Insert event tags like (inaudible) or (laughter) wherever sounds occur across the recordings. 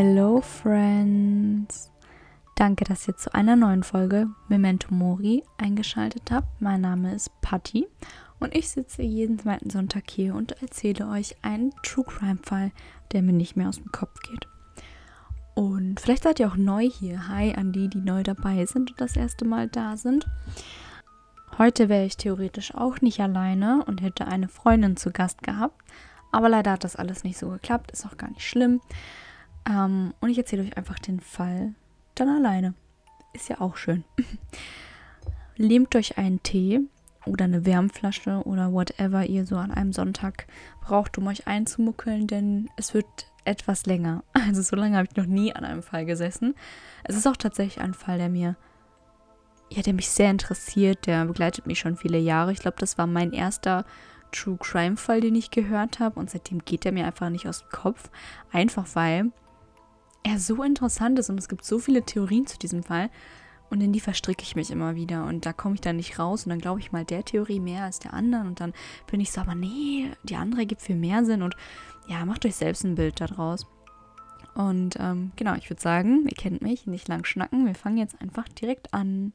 Hello Friends! Danke, dass ihr zu einer neuen Folge Memento Mori eingeschaltet habt. Mein Name ist Patti und ich sitze jeden zweiten Sonntag hier und erzähle euch einen True Crime Fall, der mir nicht mehr aus dem Kopf geht. Und vielleicht seid ihr auch neu hier. Hi an die, die neu dabei sind und das erste Mal da sind. Heute wäre ich theoretisch auch nicht alleine und hätte eine Freundin zu Gast gehabt. Aber leider hat das alles nicht so geklappt, ist auch gar nicht schlimm. Ähm, und ich erzähle euch einfach den Fall dann alleine. Ist ja auch schön. (laughs) Nehmt euch einen Tee oder eine Wärmflasche oder whatever ihr so an einem Sonntag braucht, um euch einzumuckeln, denn es wird etwas länger. (laughs) Also so lange habe ich noch nie an einem Fall gesessen. Es ist auch tatsächlich ein Fall, der mir, ja, der mich sehr interessiert, der begleitet mich schon viele Jahre. Ich glaube, das war mein erster True Crime Fall, den ich gehört habe und seitdem geht er mir einfach nicht aus dem Kopf. Einfach weil er so interessant ist und es gibt so viele Theorien zu diesem Fall und in die verstricke ich mich immer wieder und da komme ich dann nicht raus und dann glaube ich mal der Theorie mehr als der anderen und dann bin ich so, aber nee, die andere gibt viel mehr Sinn und ja, macht euch selbst ein Bild daraus. Und ähm, genau, ich würde sagen, ihr kennt mich, nicht lang schnacken, wir fangen jetzt einfach direkt an.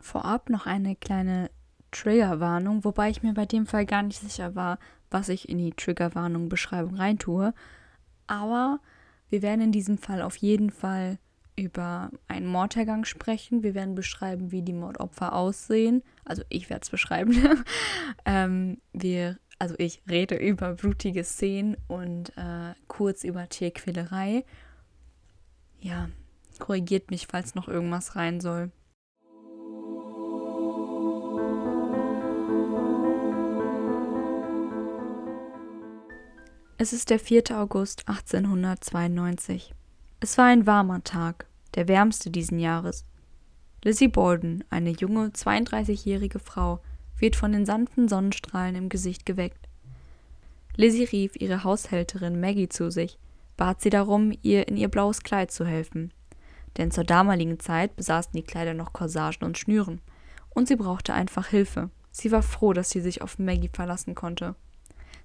Vorab noch eine kleine Triggerwarnung, wobei ich mir bei dem Fall gar nicht sicher war, was ich in die Triggerwarnung-Beschreibung reintue. Aber wir werden in diesem Fall auf jeden Fall über einen Mordhergang sprechen. Wir werden beschreiben, wie die Mordopfer aussehen. Also ich werde es beschreiben. (laughs) ähm, wir, also ich rede über blutige Szenen und äh, kurz über Tierquälerei. Ja, korrigiert mich, falls noch irgendwas rein soll. Es ist der 4. August 1892. Es war ein warmer Tag, der wärmste diesen Jahres. Lizzie Borden, eine junge, 32-jährige Frau, wird von den sanften Sonnenstrahlen im Gesicht geweckt. Lizzie rief ihre Haushälterin Maggie zu sich, bat sie darum, ihr in ihr blaues Kleid zu helfen. Denn zur damaligen Zeit besaßen die Kleider noch Corsagen und Schnüren. Und sie brauchte einfach Hilfe. Sie war froh, dass sie sich auf Maggie verlassen konnte.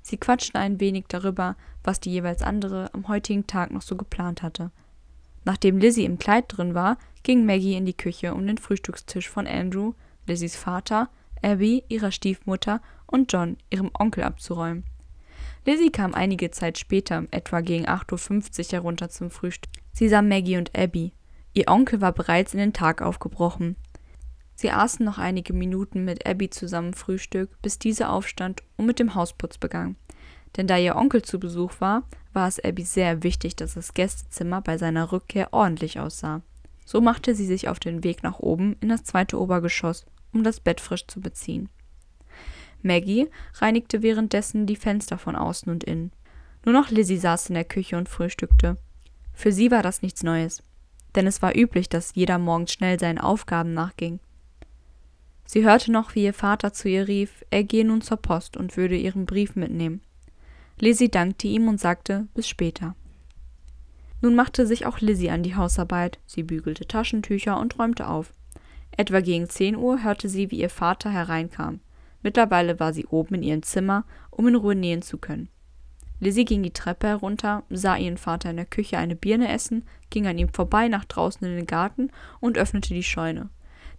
Sie quatschten ein wenig darüber, was die jeweils andere am heutigen Tag noch so geplant hatte. Nachdem Lizzie im Kleid drin war, ging Maggie in die Küche, um den Frühstückstisch von Andrew, Lizzies Vater, Abby, ihrer Stiefmutter und John, ihrem Onkel, abzuräumen. Lizzie kam einige Zeit später, etwa gegen 8.50 Uhr, herunter zum Frühstück. Sie sah Maggie und Abby. Ihr Onkel war bereits in den Tag aufgebrochen. Sie aßen noch einige Minuten mit Abby zusammen Frühstück, bis diese aufstand und mit dem Hausputz begann. Denn da ihr Onkel zu Besuch war, war es Abby sehr wichtig, dass das Gästezimmer bei seiner Rückkehr ordentlich aussah. So machte sie sich auf den Weg nach oben in das zweite Obergeschoss, um das Bett frisch zu beziehen. Maggie reinigte währenddessen die Fenster von außen und innen. Nur noch Lizzie saß in der Küche und frühstückte. Für sie war das nichts Neues, denn es war üblich, dass jeder morgens schnell seinen Aufgaben nachging. Sie hörte noch, wie ihr Vater zu ihr rief, er gehe nun zur Post und würde ihren Brief mitnehmen. Lizzie dankte ihm und sagte bis später. Nun machte sich auch Lizzie an die Hausarbeit, sie bügelte Taschentücher und räumte auf. Etwa gegen zehn Uhr hörte sie, wie ihr Vater hereinkam. Mittlerweile war sie oben in ihrem Zimmer, um in Ruhe nähen zu können. Lizzie ging die Treppe herunter, sah ihren Vater in der Küche eine Birne essen, ging an ihm vorbei nach draußen in den Garten und öffnete die Scheune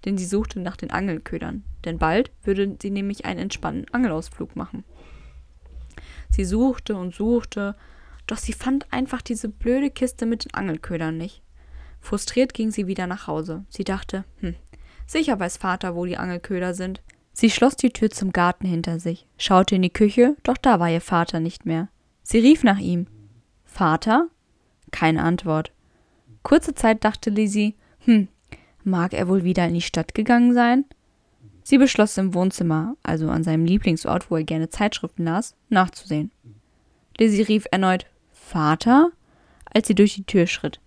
denn sie suchte nach den Angelködern, denn bald würde sie nämlich einen entspannten Angelausflug machen. Sie suchte und suchte, doch sie fand einfach diese blöde Kiste mit den Angelködern nicht. Frustriert ging sie wieder nach Hause. Sie dachte, hm, sicher weiß Vater, wo die Angelköder sind. Sie schloss die Tür zum Garten hinter sich, schaute in die Küche, doch da war ihr Vater nicht mehr. Sie rief nach ihm. Vater? Keine Antwort. Kurze Zeit dachte Lizzie, hm, Mag er wohl wieder in die Stadt gegangen sein? Sie beschloss im Wohnzimmer, also an seinem Lieblingsort, wo er gerne Zeitschriften las, nachzusehen. Lizzie rief erneut Vater, als sie durch die Tür schritt.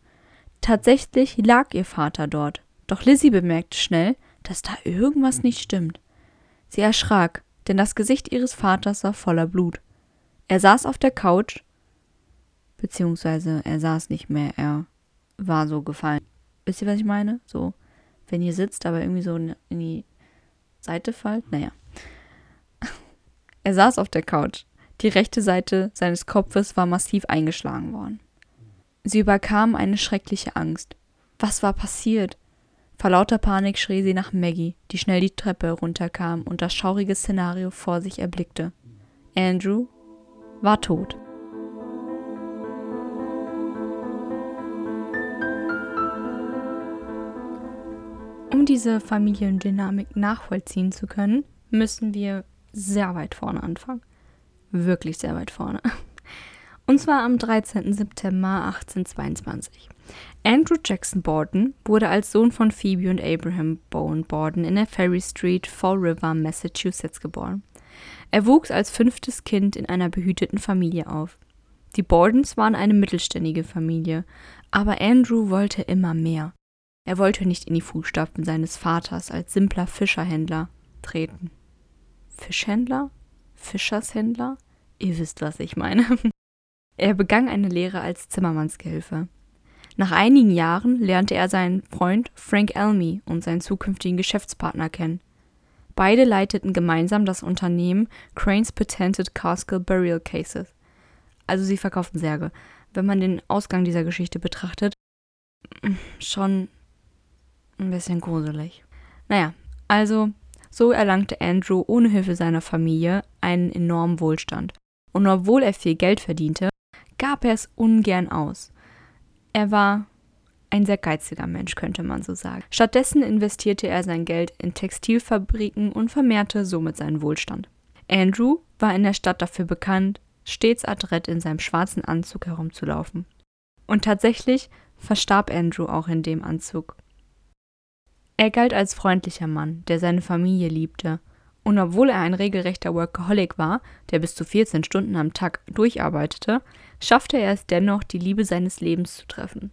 Tatsächlich lag ihr Vater dort, doch Lizzie bemerkte schnell, dass da irgendwas nicht stimmt. Sie erschrak, denn das Gesicht ihres Vaters war voller Blut. Er saß auf der Couch, beziehungsweise er saß nicht mehr, er war so gefallen. Wisst ihr, was ich meine? So wenn ihr sitzt, aber irgendwie so in die Seite fallt. Naja. (laughs) Er saß auf der Couch. Die rechte Seite seines Kopfes war massiv eingeschlagen worden. Sie überkam eine schreckliche Angst. Was war passiert? Vor lauter Panik schrie sie nach Maggie, die schnell die Treppe runterkam und das schaurige Szenario vor sich erblickte. Andrew war tot. Um diese Familiendynamik nachvollziehen zu können, müssen wir sehr weit vorne anfangen. Wirklich sehr weit vorne. Und zwar am 13. September 1822. Andrew Jackson Borden wurde als Sohn von Phoebe und Abraham Bowen Borden in der Ferry Street, Fall River, Massachusetts geboren. Er wuchs als fünftes Kind in einer behüteten Familie auf. Die Bordens waren eine mittelständige Familie, aber Andrew wollte immer mehr. Er wollte nicht in die Fußstapfen seines Vaters als simpler Fischerhändler treten. Fischhändler? Fischershändler? Ihr wisst, was ich meine. (laughs) Er begann eine Lehre als Zimmermannsgehilfe. Nach einigen Jahren lernte er seinen Freund Frank Elmy und seinen zukünftigen Geschäftspartner kennen. Beide leiteten gemeinsam das Unternehmen Cranes Patented Castle Burial Cases. Also sie verkauften Särge. Wenn man den Ausgang dieser Geschichte betrachtet, (clears throat) schon ein bisschen gruselig. Naja, also so erlangte Andrew ohne Hilfe seiner Familie einen enormen Wohlstand. Und obwohl er viel Geld verdiente, gab er es ungern aus. Er war ein sehr geiziger Mensch, könnte man so sagen. Stattdessen investierte er sein Geld in Textilfabriken und vermehrte somit seinen Wohlstand. Andrew war in der Stadt dafür bekannt, stets adrett in seinem schwarzen Anzug herumzulaufen. Und tatsächlich verstarb Andrew auch in dem Anzug. Er galt als freundlicher Mann, der seine Familie liebte. Und obwohl er ein regelrechter Workaholic war, der bis zu 14 Stunden am Tag durcharbeitete, schaffte er es dennoch, die Liebe seines Lebens zu treffen.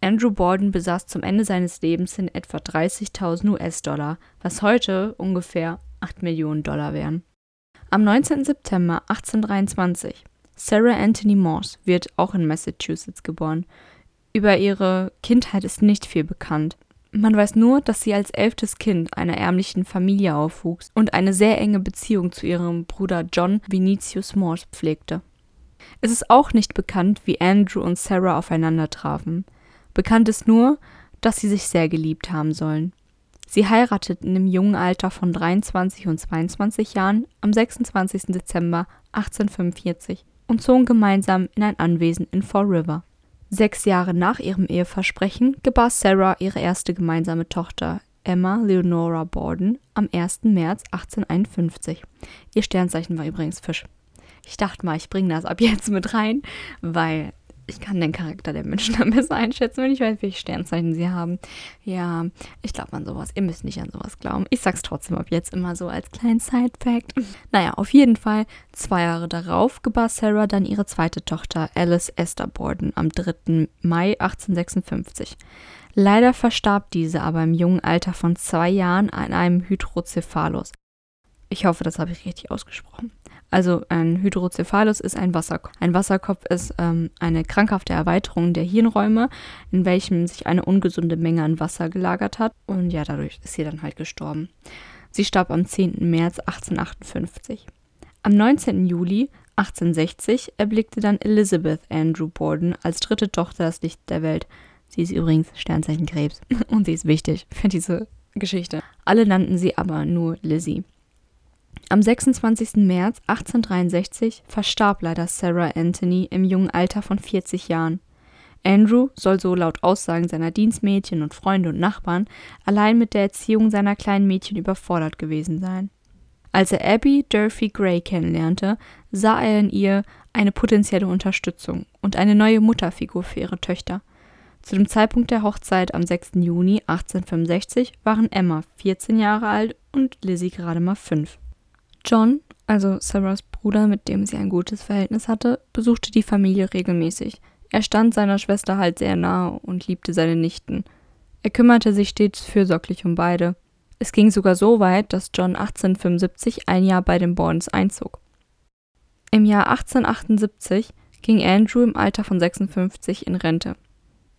Andrew Borden besaß zum Ende seines Lebens in etwa 30.000 US-Dollar, was heute ungefähr 8 Millionen Dollar wären. Am 19. September 1823 Sarah Anthony Morse wird auch in Massachusetts geboren. Über ihre Kindheit ist nicht viel bekannt. Man weiß nur, dass sie als elftes Kind einer ärmlichen Familie aufwuchs und eine sehr enge Beziehung zu ihrem Bruder John Vinicius Morse pflegte. Es ist auch nicht bekannt, wie Andrew und Sarah aufeinander trafen. Bekannt ist nur, dass sie sich sehr geliebt haben sollen. Sie heirateten im jungen Alter von 23 und 22 Jahren am 26. Dezember 1845 und zogen gemeinsam in ein Anwesen in Fall River. Sechs Jahre nach ihrem Eheversprechen gebar Sarah ihre erste gemeinsame Tochter, Emma Leonora Borden, am 1. März 1851. Ihr Sternzeichen war übrigens Fisch. Ich dachte mal, ich bringe das ab jetzt mit rein, weil ich kann den Charakter der Menschen (laughs) am besten einschätzen, wenn ich weiß, welche Sternzeichen sie haben. Ja, ich glaube an sowas. Ihr müsst nicht an sowas glauben. Ich sag's trotzdem ab jetzt immer so als kleinen Side-Fact. (laughs) Naja, auf jeden Fall, zwei Jahre darauf gebar Sarah dann ihre zweite Tochter, Alice Esther Borden, am 3. Mai 1856. Leider verstarb diese aber im jungen Alter von zwei Jahren an einem Hydrocephalus. Ich hoffe, das habe ich richtig ausgesprochen. Also ein Hydrocephalus ist ein Wasserkopf. Ein Wasserkopf ist ähm, eine krankhafte Erweiterung der Hirnräume, in welchem sich eine ungesunde Menge an Wasser gelagert hat. Und ja, dadurch ist sie dann halt gestorben. Sie starb am 10. März 1858. Am 19. Juli 1860 erblickte dann Elizabeth Andrew Borden als dritte Tochter das Licht der Welt. Sie ist übrigens Sternzeichen Krebs (laughs) und sie ist wichtig für diese Geschichte. Alle nannten sie aber nur Lizzie. Am 26. März 1863 verstarb leider Sarah Anthony im jungen Alter von 40 Jahren. Andrew soll so laut Aussagen seiner Dienstmädchen und Freunde und Nachbarn allein mit der Erziehung seiner kleinen Mädchen überfordert gewesen sein. Als er Abby Durfee Gray kennenlernte, sah er in ihr eine potenzielle Unterstützung und eine neue Mutterfigur für ihre Töchter. Zu dem Zeitpunkt der Hochzeit am 6. Juni 1865 waren Emma 14 Jahre alt und Lizzie gerade mal 5. John, also Sarahs Bruder, mit dem sie ein gutes Verhältnis hatte, besuchte die Familie regelmäßig. Er stand seiner Schwester halt sehr nahe und liebte seine Nichten. Er kümmerte sich stets fürsorglich um beide. Es ging sogar so weit, dass John 1875 ein Jahr bei den Bordens einzog. Im Jahr 1878 ging Andrew im Alter von 56 in Rente.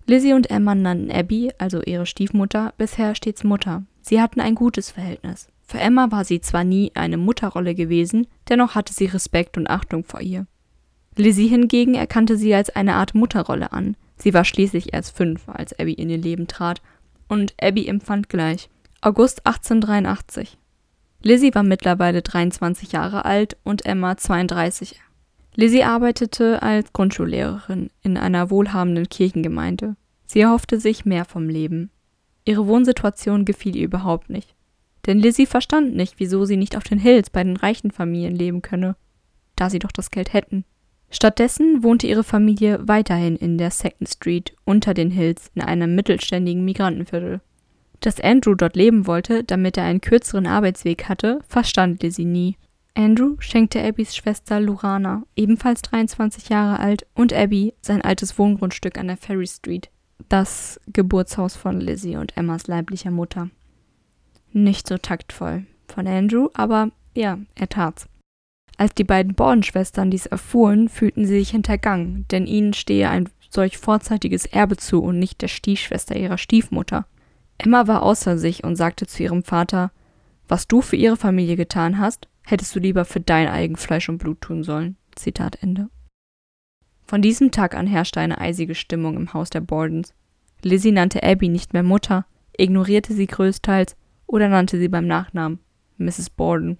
Lizzie und Emma nannten Abby, also ihre Stiefmutter, bisher stets Mutter. Sie hatten ein gutes Verhältnis. Für Emma war sie zwar nie eine Mutterrolle gewesen, dennoch hatte sie Respekt und Achtung vor ihr. Lizzie hingegen erkannte sie als eine Art Mutterrolle an. Sie war schließlich erst fünf, als Abby in ihr Leben trat, und Abby empfand gleich. August 1883. Lizzie war mittlerweile 23 Jahre alt und Emma 32. Lizzie arbeitete als Grundschullehrerin in einer wohlhabenden Kirchengemeinde. Sie erhoffte sich mehr vom Leben. Ihre Wohnsituation gefiel ihr überhaupt nicht. Denn Lizzie verstand nicht, wieso sie nicht auf den Hills bei den reichen Familien leben könne, da sie doch das Geld hätten. Stattdessen wohnte ihre Familie weiterhin in der Second Street unter den Hills in einem mittelständigen Migrantenviertel. Dass Andrew dort leben wollte, damit er einen kürzeren Arbeitsweg hatte, verstand Lizzie nie. Andrew schenkte Abbys Schwester Lurana, ebenfalls 23 Jahre alt, und Abby sein altes Wohngrundstück an der Ferry Street, das Geburtshaus von Lizzie und Emmas leiblicher Mutter. Nicht so taktvoll von Andrew, aber ja, er tat's. Als die beiden Borden-Schwestern dies erfuhren, fühlten sie sich hintergangen, denn ihnen stehe ein solch vorzeitiges Erbe zu und nicht der Stiefschwester ihrer Stiefmutter. Emma war außer sich und sagte zu ihrem Vater, was du für ihre Familie getan hast, hättest du lieber für dein eigen Fleisch und Blut tun sollen. Zitat Ende. Von diesem Tag an herrschte eine eisige Stimmung im Haus der Bordens. Lizzie nannte Abby nicht mehr Mutter, ignorierte sie größtenteils oder nannte sie beim Nachnamen Mrs. Borden.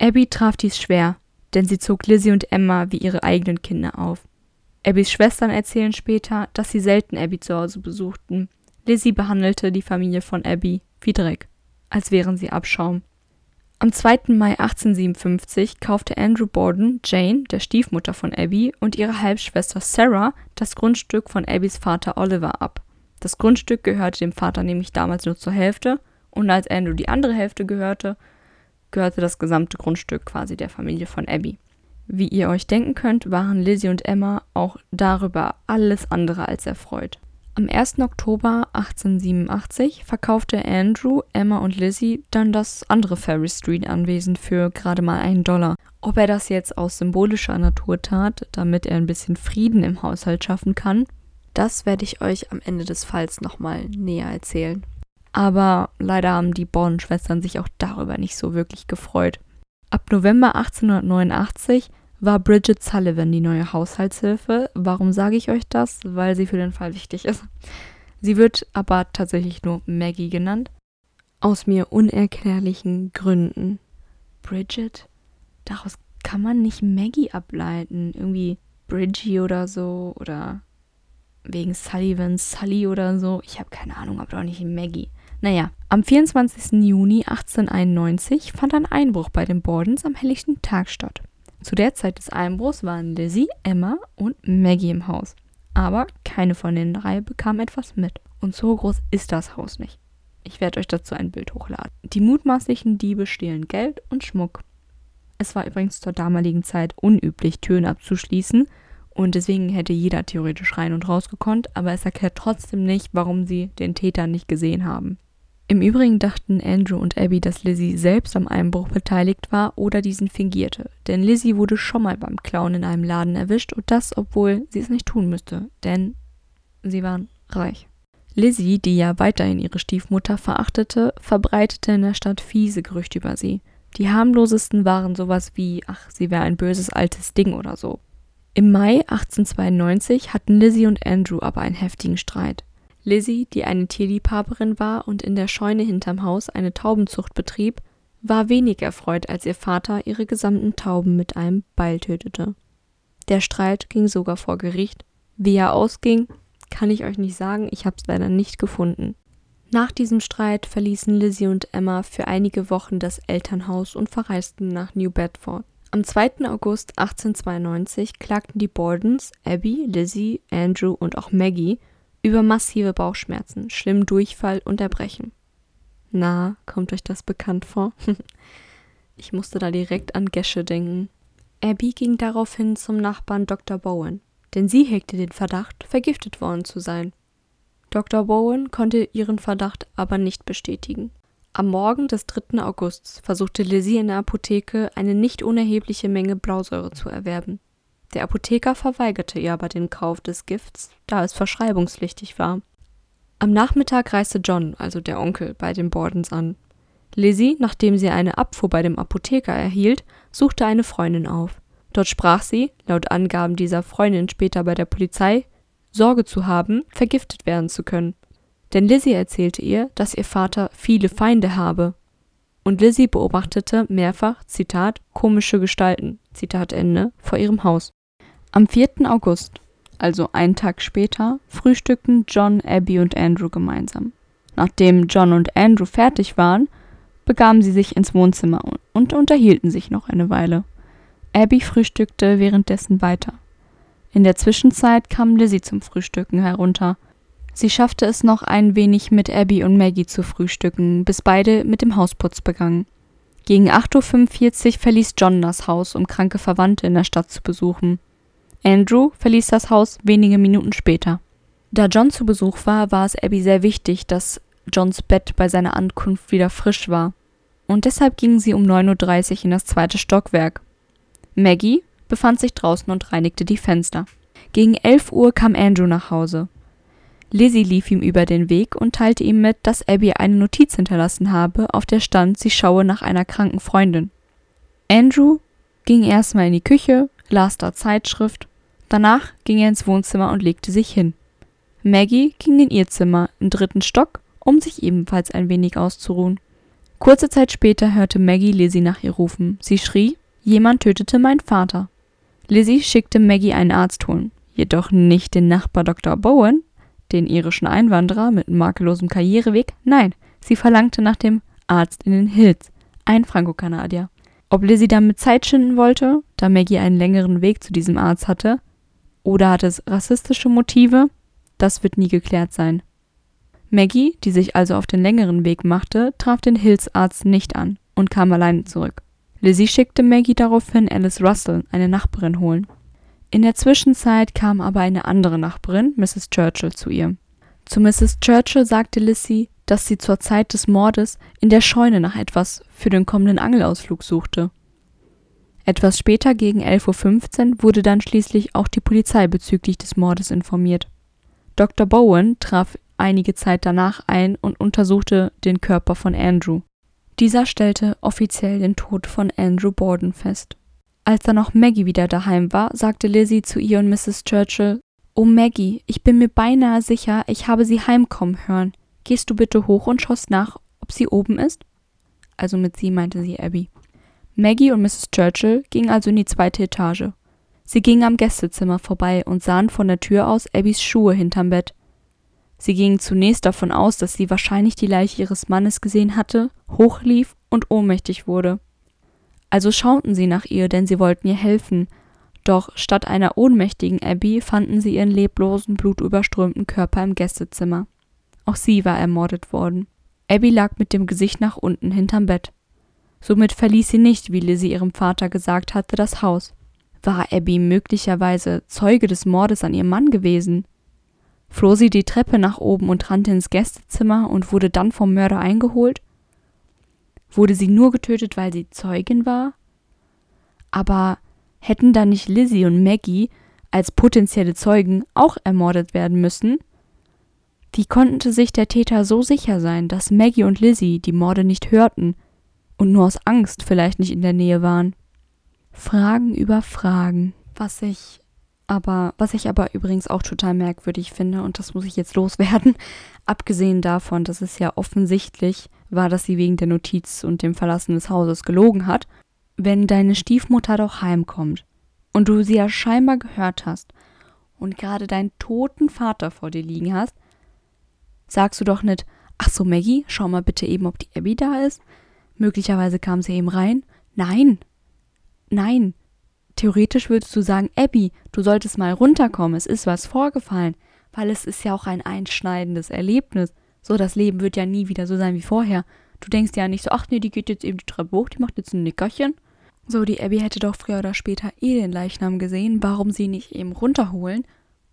Abby traf dies schwer, denn sie zog Lizzie und Emma wie ihre eigenen Kinder auf. Abbys Schwestern erzählen später, dass sie selten Abby zu Hause besuchten. Lizzie behandelte die Familie von Abby wie Dreck, als wären sie Abschaum. Am 2. Mai 1857 kaufte Andrew Borden Jane, der Stiefmutter von Abby, und ihre Halbschwester Sarah das Grundstück von Abbys Vater Oliver ab. Das Grundstück gehörte dem Vater nämlich damals nur zur Hälfte und als Andrew die andere Hälfte gehörte, gehörte das gesamte Grundstück quasi der Familie von Abby. Wie ihr euch denken könnt, waren Lizzie und Emma auch darüber alles andere als erfreut. Am 1. Oktober 1887 verkaufte Andrew, Emma und Lizzie dann das andere Ferry Street Anwesen für gerade mal einen Dollar. Ob er das jetzt aus symbolischer Natur tat, damit er ein bisschen Frieden im Haushalt schaffen kann, das werde ich euch am Ende des Falls nochmal näher erzählen. Aber leider haben die Born-Schwestern sich auch darüber nicht so wirklich gefreut. Ab November 1889 war Bridget Sullivan die neue Haushaltshilfe. Warum sage ich euch das? Weil sie für den Fall wichtig ist. Sie wird aber tatsächlich nur Maggie genannt. Aus mir unerklärlichen Gründen. Bridget? Daraus kann man nicht Maggie ableiten. Irgendwie Bridgie oder so. Oder wegen Sullivan, Sully oder so. Ich habe keine Ahnung, aber doch nicht Maggie. Naja, am 24. Juni 1891 fand ein Einbruch bei den Bordens am helllichten Tag statt. Zu der Zeit des Einbruchs waren Lizzie, Emma und Maggie im Haus. Aber keine von den drei bekam etwas mit. Und so groß ist das Haus nicht. Ich werde euch dazu ein Bild hochladen. Die mutmaßlichen Diebe stehlen Geld und Schmuck. Es war übrigens zur damaligen Zeit unüblich, Türen abzuschließen und deswegen hätte jeder theoretisch rein und raus gekonnt, aber es erklärt trotzdem nicht, warum sie den Täter nicht gesehen haben. Im Übrigen dachten Andrew und Abby, dass Lizzie selbst am Einbruch beteiligt war oder diesen fingierte, denn Lizzie wurde schon mal beim Klauen in einem Laden erwischt und das, obwohl sie es nicht tun müsste, denn sie waren reich. Lizzie, die ja weiterhin ihre Stiefmutter verachtete, verbreitete in der Stadt fiese Gerüchte über sie. Die harmlosesten waren sowas wie, ach, sie wäre ein böses altes Ding oder so. Im Mai 1892 hatten Lizzie und Andrew aber einen heftigen Streit. Lizzie, die eine Tierliebhaberin war und in der Scheune hinterm Haus eine Taubenzucht betrieb, war wenig erfreut, als ihr Vater ihre gesamten Tauben mit einem Beil tötete. Der Streit ging sogar vor Gericht. Wie er ausging, kann ich euch nicht sagen, ich habe es leider nicht gefunden. Nach diesem Streit verließen Lizzie und Emma für einige Wochen das Elternhaus und verreisten nach New Bedford. Am 2. August 1892 klagten die Bordens, Abby, Lizzie, Andrew und auch Maggie über massive Bauchschmerzen, schlimmen Durchfall und Erbrechen. Na, kommt euch das bekannt vor? (laughs) ich musste da direkt an Gesche denken. Abby ging daraufhin zum Nachbarn Dr. Bowen, denn sie hegte den Verdacht, vergiftet worden zu sein. Dr. Bowen konnte ihren Verdacht aber nicht bestätigen. Am Morgen des 3. Augusts versuchte Lizzie in der Apotheke eine nicht unerhebliche Menge Blausäure zu erwerben. Der Apotheker verweigerte ihr aber den Kauf des Gifts, da es verschreibungspflichtig war. Am Nachmittag reiste John, also der Onkel, bei den Bordens an. Lizzie, nachdem sie eine Abfuhr bei dem Apotheker erhielt, suchte eine Freundin auf. Dort sprach sie, laut Angaben dieser Freundin später bei der Polizei, Sorge zu haben, vergiftet werden zu können. Denn Lizzie erzählte ihr, dass ihr Vater viele Feinde habe. Und Lizzie beobachtete mehrfach, Zitat, komische Gestalten, Zitat Ende, vor ihrem Haus. Am 4. August, also einen Tag später, frühstückten John, Abby und Andrew gemeinsam. Nachdem John und Andrew fertig waren, begaben sie sich ins Wohnzimmer und unterhielten sich noch eine Weile. Abby frühstückte währenddessen weiter. In der Zwischenzeit kam Lizzie zum Frühstücken herunter. Sie schaffte es noch ein wenig mit Abby und Maggie zu frühstücken, bis beide mit dem Hausputz begannen. Gegen 8.45 Uhr verließ John das Haus, um kranke Verwandte in der Stadt zu besuchen. Andrew verließ das Haus wenige Minuten später. Da John zu Besuch war, war es Abby sehr wichtig, dass Johns Bett bei seiner Ankunft wieder frisch war. Und deshalb ging sie um 9.30 Uhr in das zweite Stockwerk. Maggie befand sich draußen und reinigte die Fenster. Gegen 11 Uhr kam Andrew nach Hause. Lizzie lief ihm über den Weg und teilte ihm mit, dass Abby eine Notiz hinterlassen habe, auf der stand, sie schaue nach einer kranken Freundin. Andrew ging erstmal in die Küche, las da Zeitschrift, danach ging er ins Wohnzimmer und legte sich hin. Maggie ging in ihr Zimmer im dritten Stock, um sich ebenfalls ein wenig auszuruhen. Kurze Zeit später hörte Maggie Lizzie nach ihr rufen. Sie schrie, jemand tötete meinen Vater. Lizzie schickte Maggie einen Arzt holen, jedoch nicht den Nachbar Dr. Bowen, den irischen Einwanderer mit makellosem Karriereweg, nein, sie verlangte nach dem Arzt in den Hills, ein Franco-Kanadier. Ob Lizzie damit Zeit schinden wollte, da Maggie einen längeren Weg zu diesem Arzt hatte, oder hatte es rassistische Motive, das wird nie geklärt sein. Maggie, die sich also auf den längeren Weg machte, traf den Hills-Arzt nicht an und kam alleine zurück. Lizzie schickte Maggie daraufhin Alice Russell, eine Nachbarin, holen. In der Zwischenzeit kam aber eine andere Nachbarin, Mrs. Churchill, zu ihr. Zu Mrs. Churchill sagte Lizzie, dass sie zur Zeit des Mordes in der Scheune nach etwas für den kommenden Angelausflug suchte. Etwas später, gegen 11.15 Uhr, wurde dann schließlich auch die Polizei bezüglich des Mordes informiert. Dr. Bowen traf einige Zeit danach ein und untersuchte den Körper von Andrew. Dieser stellte offiziell den Tod von Andrew Borden fest. Als dann auch Maggie wieder daheim war, sagte Lizzie zu ihr und Mrs. Churchill Oh Maggie, ich bin mir beinahe sicher, ich habe sie heimkommen hören. Gehst du bitte hoch und schaust nach, ob sie oben ist? Also mit sie meinte sie Abby. Maggie und Mrs. Churchill gingen also in die zweite Etage. Sie gingen am Gästezimmer vorbei und sahen von der Tür aus Abbys Schuhe hinterm Bett. Sie gingen zunächst davon aus, dass sie wahrscheinlich die Leiche ihres Mannes gesehen hatte, hochlief und ohnmächtig wurde. Also schauten sie nach ihr, denn sie wollten ihr helfen, doch statt einer ohnmächtigen Abby fanden sie ihren leblosen, blutüberströmten Körper im Gästezimmer. Auch sie war ermordet worden. Abby lag mit dem Gesicht nach unten hinterm Bett. Somit verließ sie nicht, wie Lizzie ihrem Vater gesagt hatte, das Haus. War Abby möglicherweise Zeuge des Mordes an ihrem Mann gewesen? Floh sie die Treppe nach oben und rannte ins Gästezimmer und wurde dann vom Mörder eingeholt? Wurde sie nur getötet, weil sie Zeugin war? Aber hätten da nicht Lizzie und Maggie als potenzielle Zeugen auch ermordet werden müssen? Wie konnte sich der Täter so sicher sein, dass Maggie und Lizzie die Morde nicht hörten und nur aus Angst vielleicht nicht in der Nähe waren. Fragen über Fragen. Was ich aber, was ich aber übrigens auch total merkwürdig finde, und das muss ich jetzt loswerden, (laughs) abgesehen davon, dass es ja offensichtlich war, dass sie wegen der Notiz und dem Verlassen des Hauses gelogen hat, wenn deine Stiefmutter doch heimkommt und du sie ja scheinbar gehört hast und gerade deinen toten Vater vor dir liegen hast, sagst du doch nicht, ach so Maggie, schau mal bitte eben, ob die Abby da ist, Möglicherweise kam sie eben rein. Nein. Nein. Theoretisch würdest du sagen, Abby, du solltest mal runterkommen, es ist was vorgefallen, weil es ist ja auch ein einschneidendes Erlebnis. So, das Leben wird ja nie wieder so sein wie vorher. Du denkst ja nicht so, ach nee, die geht jetzt eben die Treppe hoch, die macht jetzt ein Nickerchen. So, die Abby hätte doch früher oder später eh den Leichnam gesehen, warum sie nicht eben runterholen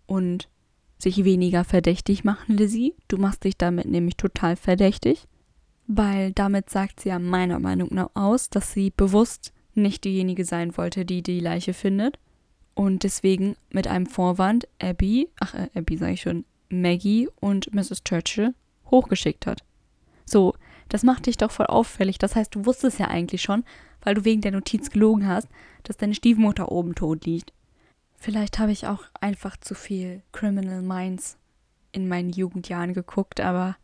und sich weniger verdächtig machen, Lizzie. Du machst dich damit nämlich total verdächtig weil damit sagt sie ja meiner Meinung nach aus, dass sie bewusst nicht diejenige sein wollte, die die Leiche findet und deswegen mit einem Vorwand Abby, ach äh, Abby sage ich schon, Maggie und Mrs. Churchill hochgeschickt hat. So, Das macht dich doch voll auffällig. Das heißt, du wusstest ja eigentlich schon, weil du wegen der Notiz gelogen hast, dass deine Stiefmutter oben tot liegt. Vielleicht habe ich auch einfach zu viel Criminal Minds in meinen Jugendjahren geguckt, aber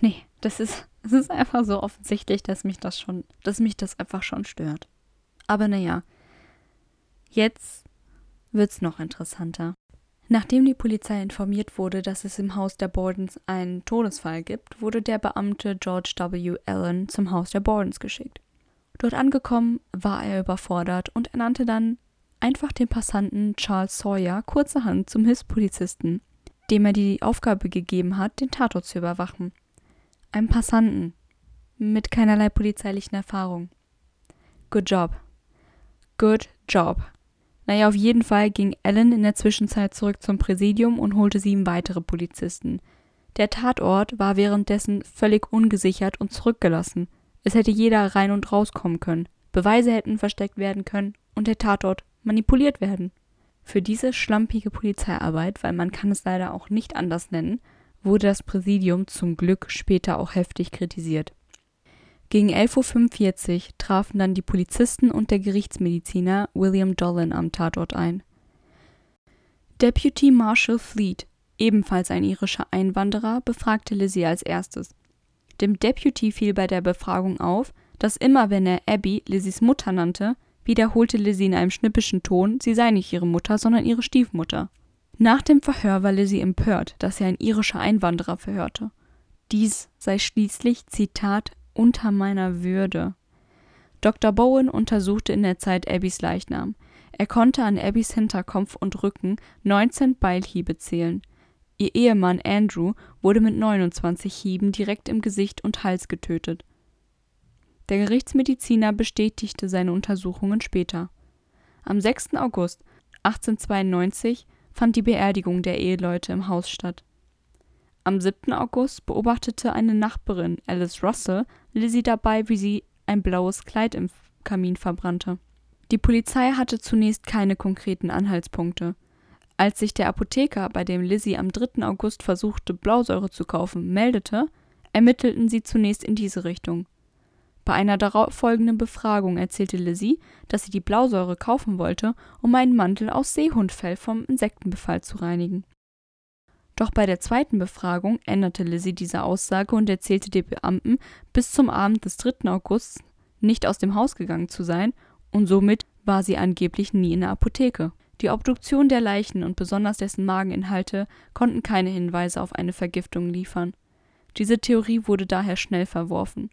nee, das ist, das ist einfach so offensichtlich, dass mich das schon, dass mich das einfach schon stört. Aber naja, jetzt wird's noch interessanter. Nachdem die Polizei informiert wurde, dass es im Haus der Bordens einen Todesfall gibt, wurde der Beamte George W. Allen zum Haus der Bordens geschickt. Dort angekommen war er überfordert und ernannte dann einfach den Passanten Charles Sawyer kurzerhand zum Hilfspolizisten, dem er die Aufgabe gegeben hat, den Tatort zu überwachen. Ein Passanten mit keinerlei polizeilichen Erfahrung. Good job. Good job. Naja, auf jeden Fall ging Alan in der Zwischenzeit zurück zum Präsidium und holte sieben weitere Polizisten. Der Tatort war währenddessen völlig ungesichert und zurückgelassen. Es hätte jeder rein und rauskommen können. Beweise hätten versteckt werden können und der Tatort manipuliert werden. Für diese schlampige Polizeiarbeit, weil man kann es leider auch nicht anders nennen, wurde das Präsidium zum Glück später auch heftig kritisiert. Gegen 11.45 Uhr trafen dann die Polizisten und der Gerichtsmediziner William Dolan am Tatort ein. Deputy Marshal Fleet, ebenfalls ein irischer Einwanderer, befragte Lizzie als erstes. Dem Deputy fiel bei der Befragung auf, dass immer wenn er Abby Lizzies Mutter nannte, wiederholte Lizzie in einem schnippischen Ton, sie sei nicht ihre Mutter, sondern ihre Stiefmutter. Nach dem Verhör war Lizzie empört, dass er ein irischer Einwanderer verhörte. Dies sei schließlich, Zitat, unter meiner Würde. Dr. Bowen untersuchte in der Zeit Abbys Leichnam. Er konnte an Abbys Hinterkopf und Rücken 19 Beilhiebe zählen. Ihr Ehemann Andrew wurde mit 29 Hieben direkt im Gesicht und Hals getötet. Der Gerichtsmediziner bestätigte seine Untersuchungen später. Am 6. August 1892 fand die Beerdigung der Eheleute im Haus statt. Am 7. August beobachtete eine Nachbarin, Alice Russell, Lizzie dabei, wie sie ein blaues Kleid im Kamin verbrannte. Die Polizei hatte zunächst keine konkreten Anhaltspunkte. Als sich der Apotheker, bei dem Lizzie am 3. August versuchte, Blausäure zu kaufen, meldete, ermittelten sie zunächst in diese Richtung. Bei einer darauffolgenden Befragung erzählte Lizzie, dass sie die Blausäure kaufen wollte, um einen Mantel aus Seehundfell vom Insektenbefall zu reinigen. Doch bei der zweiten Befragung änderte Lizzie diese Aussage und erzählte den Beamten, bis zum Abend des 3. August nicht aus dem Haus gegangen zu sein und somit war sie angeblich nie in der Apotheke. Die Obduktion der Leichen und besonders dessen Mageninhalte konnten keine Hinweise auf eine Vergiftung liefern. Diese Theorie wurde daher schnell verworfen.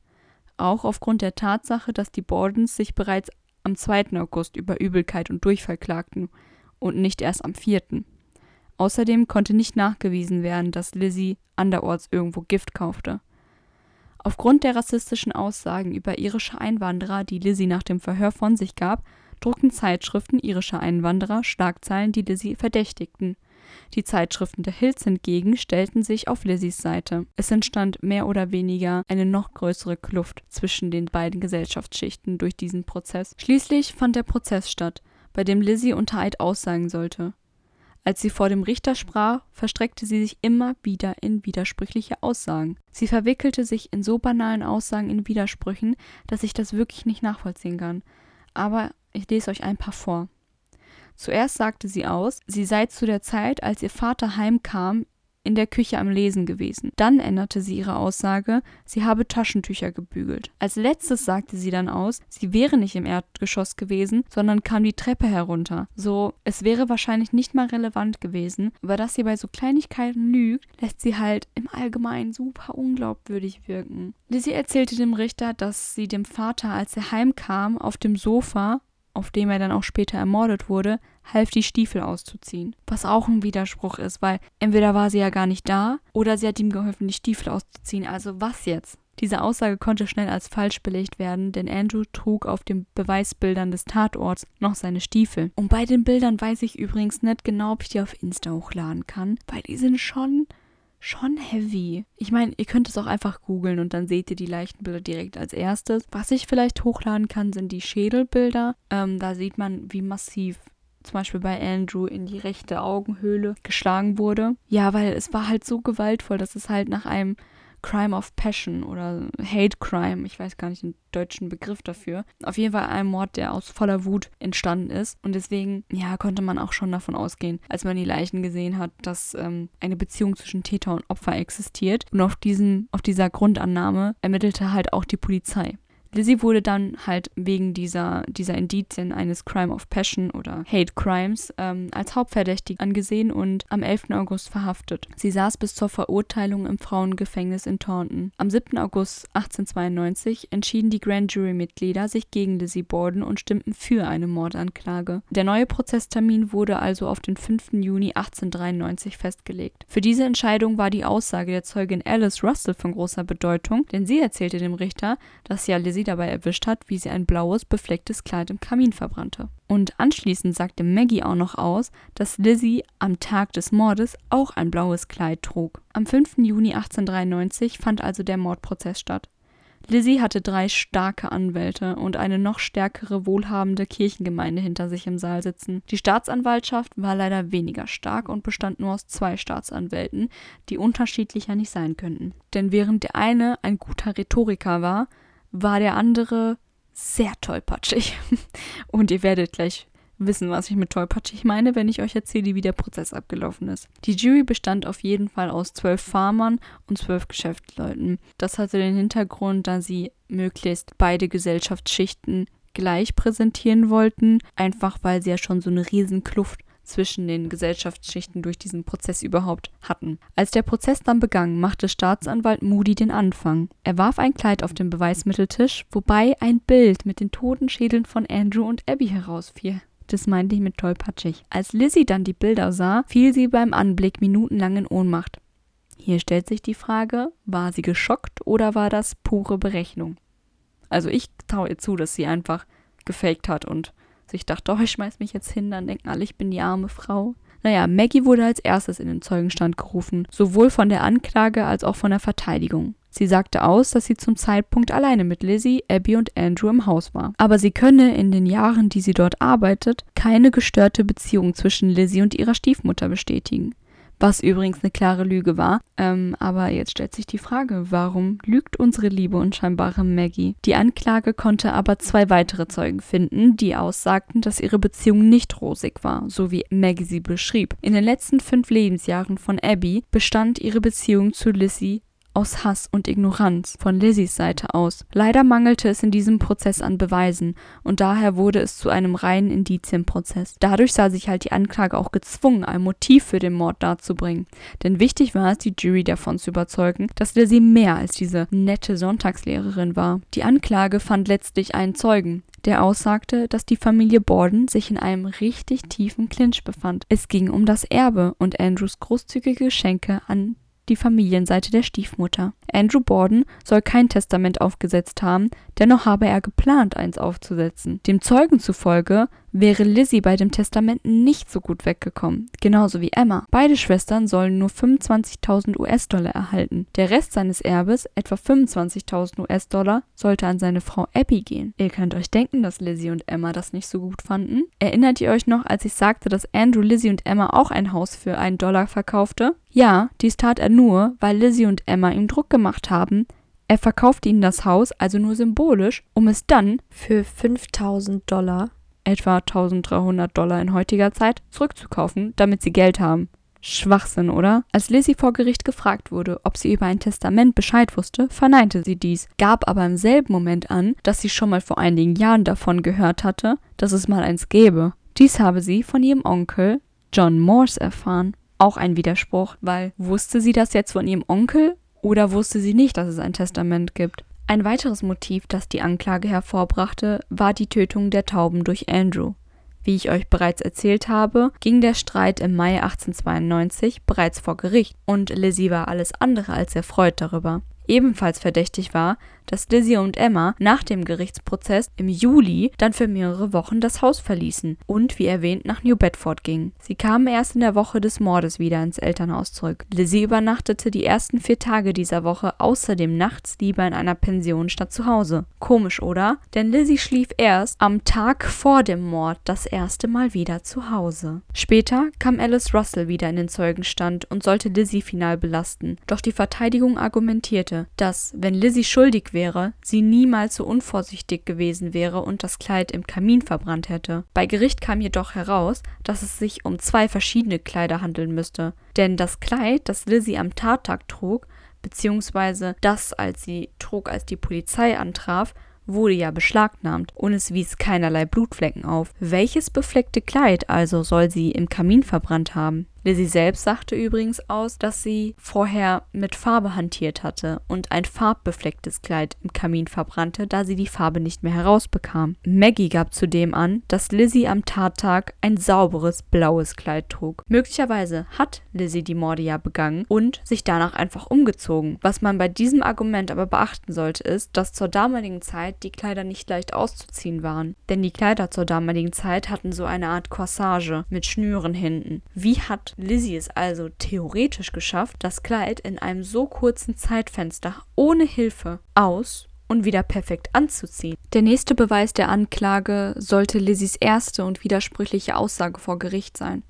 Auch aufgrund der Tatsache, dass die Bordens sich bereits am 2. August über Übelkeit und Durchfall klagten und nicht erst am 4. Außerdem konnte nicht nachgewiesen werden, dass Lizzie anderorts irgendwo Gift kaufte. Aufgrund der rassistischen Aussagen über irische Einwanderer, die Lizzie nach dem Verhör von sich gab, druckten Zeitschriften irischer Einwanderer Schlagzeilen, die Lizzie verdächtigten. Die Zeitschriften der Hills hingegen stellten sich auf Lizzies Seite. Es entstand mehr oder weniger eine noch größere Kluft zwischen den beiden Gesellschaftsschichten durch diesen Prozess. Schließlich fand der Prozess statt, bei dem Lizzie unter Eid aussagen sollte. Als sie vor dem Richter sprach, verstreckte sie sich immer wieder in widersprüchliche Aussagen. Sie verwickelte sich in so banalen Aussagen in Widersprüchen, dass ich das wirklich nicht nachvollziehen kann. Aber ich lese euch ein paar vor. Zuerst sagte sie aus, sie sei zu der Zeit, als ihr Vater heimkam, in der Küche am Lesen gewesen. Dann änderte sie ihre Aussage, sie habe Taschentücher gebügelt. Als letztes sagte sie dann aus, sie wäre nicht im Erdgeschoss gewesen, sondern kam die Treppe herunter. So, es wäre wahrscheinlich nicht mal relevant gewesen, aber dass sie bei so Kleinigkeiten lügt, lässt sie halt im Allgemeinen super unglaubwürdig wirken. Lizzie erzählte dem Richter, dass sie dem Vater, als er heimkam, auf dem Sofa auf dem er dann auch später ermordet wurde, half die Stiefel auszuziehen. Was auch ein Widerspruch ist, weil entweder war sie ja gar nicht da oder sie hat ihm geholfen, die Stiefel auszuziehen. Also was jetzt? Diese Aussage konnte schnell als falsch belegt werden, denn Andrew trug auf den Beweisbildern des Tatorts noch seine Stiefel. Und bei den Bildern weiß ich übrigens nicht genau, ob ich die auf Insta hochladen kann, weil die sind schon schon heavy. Ich meine, ihr könnt es auch einfach googeln und dann seht ihr die leichten Bilder direkt als erstes. Was ich vielleicht hochladen kann, sind die Schädelbilder. Ähm, da sieht man, wie massiv zum Beispiel bei Andrew in die rechte Augenhöhle geschlagen wurde. Ja, weil es war halt so gewaltvoll, dass es halt nach einem Crime of Passion oder Hate Crime, ich weiß gar nicht den deutschen Begriff dafür. Auf jeden Fall ein Mord, der aus voller Wut entstanden ist. Und deswegen, ja, konnte man auch schon davon ausgehen, als man die Leichen gesehen hat, dass ähm, eine Beziehung zwischen Täter und Opfer existiert. Und auf, diesen, auf dieser Grundannahme ermittelte halt auch die Polizei. Lizzie wurde dann halt wegen dieser, dieser Indizien eines Crime of Passion oder Hate Crimes ähm, als hauptverdächtig angesehen und am 11. August verhaftet. Sie saß bis zur Verurteilung im Frauengefängnis in Taunton. Am 7. August 1892 entschieden die Grand Jury-Mitglieder sich gegen Lizzie Borden und stimmten für eine Mordanklage. Der neue Prozesstermin wurde also auf den 5. Juni 1893 festgelegt. Für diese Entscheidung war die Aussage der Zeugin Alice Russell von großer Bedeutung, denn sie erzählte dem Richter, dass ja Lizzie dabei erwischt hat, wie sie ein blaues, beflecktes Kleid im Kamin verbrannte. Und anschließend sagte Maggie auch noch aus, dass Lizzie am Tag des Mordes auch ein blaues Kleid trug. Am 5. Juni 1893 fand also der Mordprozess statt. Lizzie hatte drei starke Anwälte und eine noch stärkere wohlhabende Kirchengemeinde hinter sich im Saal sitzen. Die Staatsanwaltschaft war leider weniger stark und bestand nur aus zwei Staatsanwälten, die unterschiedlicher nicht sein könnten. Denn während der eine ein guter Rhetoriker war, war der andere sehr tollpatschig. (laughs) Und ihr werdet gleich wissen, was ich mit tollpatschig meine, wenn ich euch erzähle, wie der Prozess abgelaufen ist. Die Jury bestand auf jeden Fall aus zwölf Farmern und zwölf Geschäftsleuten. Das hatte den Hintergrund, da sie möglichst beide Gesellschaftsschichten gleich präsentieren wollten, einfach weil sie ja schon so eine riesen Kluft zwischen den Gesellschaftsschichten durch diesen Prozess überhaupt hatten. Als der Prozess dann begann, machte Staatsanwalt Moody den Anfang. Er warf ein Kleid auf den Beweismitteltisch, wobei ein Bild mit den toten Schädeln von Andrew und Abby herausfiel. Das meinte ich mit tollpatschig. Als Lizzie dann die Bilder sah, fiel sie beim Anblick minutenlang in Ohnmacht. Hier stellt sich die Frage, war sie geschockt oder war das pure Berechnung? Also ich traue ihr zu, dass sie einfach gefaked hat und sich dachte, oh, ich schmeiß mich jetzt hin, dann denken alle, ich bin die arme Frau. Naja, Maggie wurde als erstes in den Zeugenstand gerufen, sowohl von der Anklage als auch von der Verteidigung. Sie sagte aus, dass sie zum Zeitpunkt alleine mit Lizzie, Abby und Andrew im Haus war. Aber sie könne in den Jahren, die sie dort arbeitet, keine gestörte Beziehung zwischen Lizzie und ihrer Stiefmutter bestätigen was übrigens eine klare Lüge war. Ähm, aber jetzt stellt sich die Frage, warum lügt unsere liebe und scheinbare Maggie? Die Anklage konnte aber zwei weitere Zeugen finden, die aussagten, dass ihre Beziehung nicht rosig war, so wie Maggie sie beschrieb. In den letzten fünf Lebensjahren von Abby bestand ihre Beziehung zu Lizzie aus Hass und Ignoranz von Lizzies Seite aus. Leider mangelte es in diesem Prozess an Beweisen und daher wurde es zu einem reinen Indizienprozess. Dadurch sah sich halt die Anklage auch gezwungen, ein Motiv für den Mord darzubringen. Denn wichtig war es, die Jury davon zu überzeugen, dass Lizzie mehr als diese nette Sonntagslehrerin war. Die Anklage fand letztlich einen Zeugen, der aussagte, dass die Familie Borden sich in einem richtig tiefen Clinch befand. Es ging um das Erbe und Andrews großzügige Geschenke an die Familienseite der Stiefmutter. Andrew Borden soll kein Testament aufgesetzt haben, dennoch habe er geplant, eins aufzusetzen. Dem Zeugen zufolge wäre Lizzie bei dem Testament nicht so gut weggekommen, genauso wie Emma. Beide Schwestern sollen nur 25.000 US-Dollar erhalten. Der Rest seines Erbes, etwa 25.000 US-Dollar, sollte an seine Frau Abby gehen. Ihr könnt euch denken, dass Lizzie und Emma das nicht so gut fanden. Erinnert ihr euch noch, als ich sagte, dass Andrew Lizzie und Emma auch ein Haus für einen Dollar verkaufte? Ja, dies tat er nur, weil Lizzie und Emma ihm Druck gemacht haben, er verkaufte ihnen das Haus also nur symbolisch, um es dann für 5000 Dollar etwa 1300 Dollar in heutiger Zeit, zurückzukaufen, damit sie Geld haben. Schwachsinn, oder? Als Lizzie vor Gericht gefragt wurde, ob sie über ein Testament Bescheid wusste, verneinte sie dies, gab aber im selben Moment an, dass sie schon mal vor einigen Jahren davon gehört hatte, dass es mal eins gäbe. Dies habe sie von ihrem Onkel John Morse erfahren. Auch ein Widerspruch, weil wusste sie das jetzt von ihrem Onkel oder wusste sie nicht, dass es ein Testament gibt? Ein weiteres Motiv, das die Anklage hervorbrachte, war die Tötung der Tauben durch Andrew. Wie ich euch bereits erzählt habe, ging der Streit im Mai 1892 bereits vor Gericht und Lizzie war alles andere als erfreut darüber. Ebenfalls verdächtig war, dass Lizzie und Emma nach dem Gerichtsprozess im Juli dann für mehrere Wochen das Haus verließen und, wie erwähnt, nach New Bedford gingen. Sie kamen erst in der Woche des Mordes wieder ins Elternhaus zurück. Lizzie übernachtete die ersten vier Tage dieser Woche außerdem nachts lieber in einer Pension statt zu Hause. Komisch, oder? Denn Lizzie schlief erst am Tag vor dem Mord das erste Mal wieder zu Hause. Später kam Alice Russell wieder in den Zeugenstand und sollte Lizzie final belasten. Doch die Verteidigung argumentierte, dass, wenn Lizzie schuldig wäre, sie niemals so unvorsichtig gewesen wäre und das Kleid im Kamin verbrannt hätte. Bei Gericht kam jedoch heraus, dass es sich um zwei verschiedene Kleider handeln müsste. Denn das Kleid, das Lizzie am Tattag trug, beziehungsweise das, als sie trug, als die Polizei antraf, wurde ja beschlagnahmt und es wies keinerlei Blutflecken auf. Welches befleckte Kleid also soll sie im Kamin verbrannt haben? Lizzie selbst sagte übrigens aus, dass sie vorher mit Farbe hantiert hatte und ein farbbeflecktes Kleid im Kamin verbrannte, da sie die Farbe nicht mehr herausbekam. Maggie gab zudem an, dass Lizzie am Tattag ein sauberes blaues Kleid trug. Möglicherweise hat Lizzie die Morde ja begangen und sich danach einfach umgezogen. Was man bei diesem Argument aber beachten sollte, ist, dass zur damaligen Zeit die Kleider nicht leicht auszuziehen waren. Denn die Kleider zur damaligen Zeit hatten so eine Art Corsage mit Schnüren hinten. Wie hat Lizzie es also theoretisch geschafft, das Kleid in einem so kurzen Zeitfenster ohne Hilfe aus und wieder perfekt anzuziehen. Der nächste Beweis der Anklage sollte Lizzies erste und widersprüchliche Aussage vor Gericht sein.